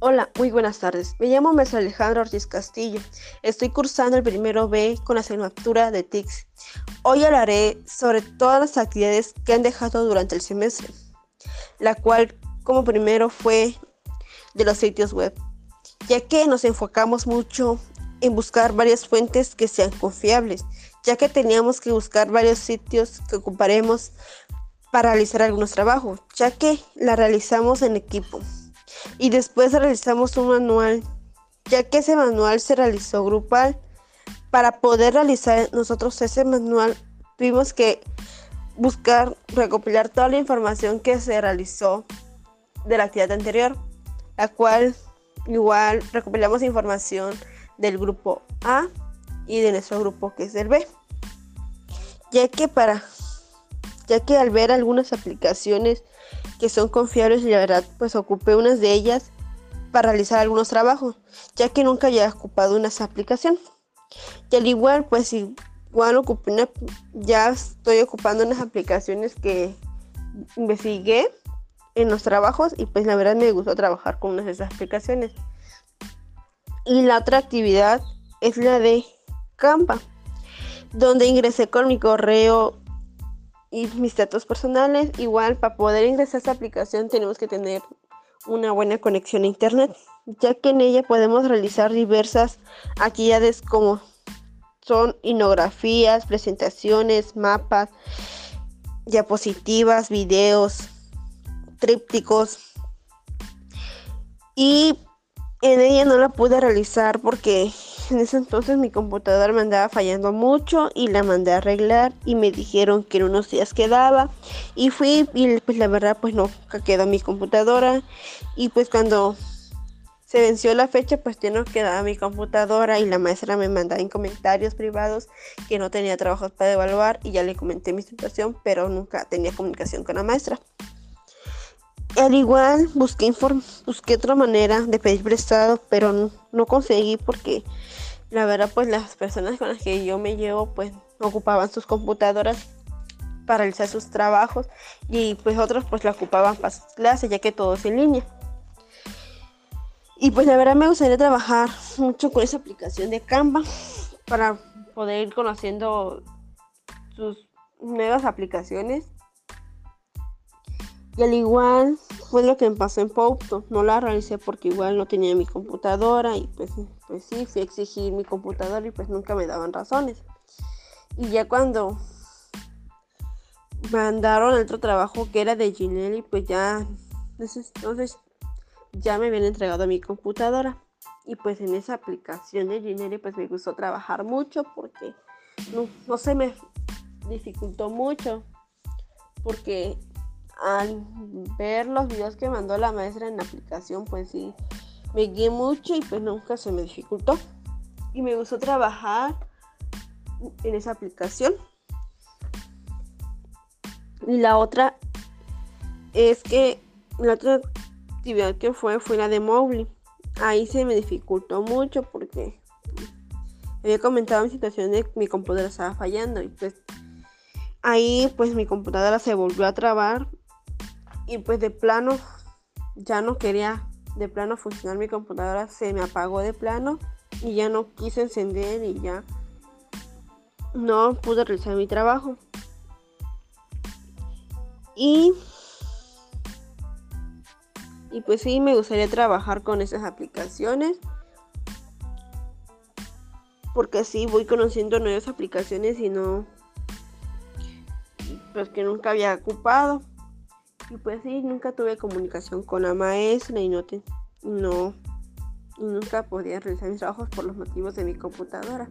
Hola, muy buenas tardes. Me llamo Mesa Alejandro Ortiz Castillo. Estoy cursando el primero B con la asignatura de TICS. Hoy hablaré sobre todas las actividades que han dejado durante el semestre, la cual como primero fue de los sitios web, ya que nos enfocamos mucho en buscar varias fuentes que sean confiables, ya que teníamos que buscar varios sitios que ocuparemos para realizar algunos trabajos, ya que la realizamos en equipo y después realizamos un manual, ya que ese manual se realizó grupal. Para poder realizar nosotros ese manual tuvimos que buscar, recopilar toda la información que se realizó de la actividad anterior, la cual igual recopilamos información del grupo A y de nuestro grupo que es el B. Ya que para ya que al ver algunas aplicaciones que son confiables y la verdad pues ocupé unas de ellas para realizar algunos trabajos, ya que nunca había ocupado una aplicación. Y al igual pues igual ocupé una, ya estoy ocupando unas aplicaciones que investigué en los trabajos y pues la verdad me gustó trabajar con unas de esas aplicaciones. Y la otra actividad es la de Canva, donde ingresé con mi correo y mis datos personales. Igual para poder ingresar a esta aplicación tenemos que tener una buena conexión a internet, ya que en ella podemos realizar diversas actividades como son inografías, presentaciones, mapas, diapositivas, videos, trípticos. Y en ella no la pude realizar porque en ese entonces mi computadora me andaba fallando mucho y la mandé a arreglar y me dijeron que en unos días quedaba y fui y pues la verdad pues no quedó mi computadora y pues cuando se venció la fecha pues ya no quedaba mi computadora y la maestra me mandaba en comentarios privados que no tenía trabajos para evaluar y ya le comenté mi situación pero nunca tenía comunicación con la maestra. Al igual busqué, busqué otra manera de pedir prestado, pero no, conseguí porque la verdad pues las personas con las que yo me llevo pues ocupaban sus computadoras para realizar sus trabajos y pues otros pues la ocupaban para sus clases ya que todo es en línea. Y pues la verdad me gustaría trabajar mucho con esa aplicación de Canva para poder ir conociendo sus nuevas aplicaciones y al igual fue lo que me pasó en Pauto. No la realicé porque igual no tenía mi computadora y pues, pues sí, fui a exigir mi computadora y pues nunca me daban razones. Y ya cuando mandaron el otro trabajo que era de Ginelli, pues ya entonces ya me habían entregado mi computadora. Y pues en esa aplicación de Ginelli pues me gustó trabajar mucho porque no, no se me dificultó mucho porque al ver los videos que mandó la maestra en la aplicación, pues sí, me guié mucho y pues nunca se me dificultó. Y me gustó trabajar en esa aplicación. Y la otra es que la otra actividad que fue fue la de Mowgli. Ahí se me dificultó mucho porque había comentado mi situación de que mi computadora estaba fallando y pues ahí pues mi computadora se volvió a trabar y pues de plano ya no quería de plano funcionar mi computadora, se me apagó de plano y ya no quise encender y ya no pude realizar mi trabajo. Y y pues sí, me gustaría trabajar con esas aplicaciones. Porque así voy conociendo nuevas aplicaciones y no. Pues que nunca había ocupado. Y pues sí, nunca tuve comunicación con la maestra y no, te, no, y nunca podía realizar mis trabajos por los motivos de mi computadora.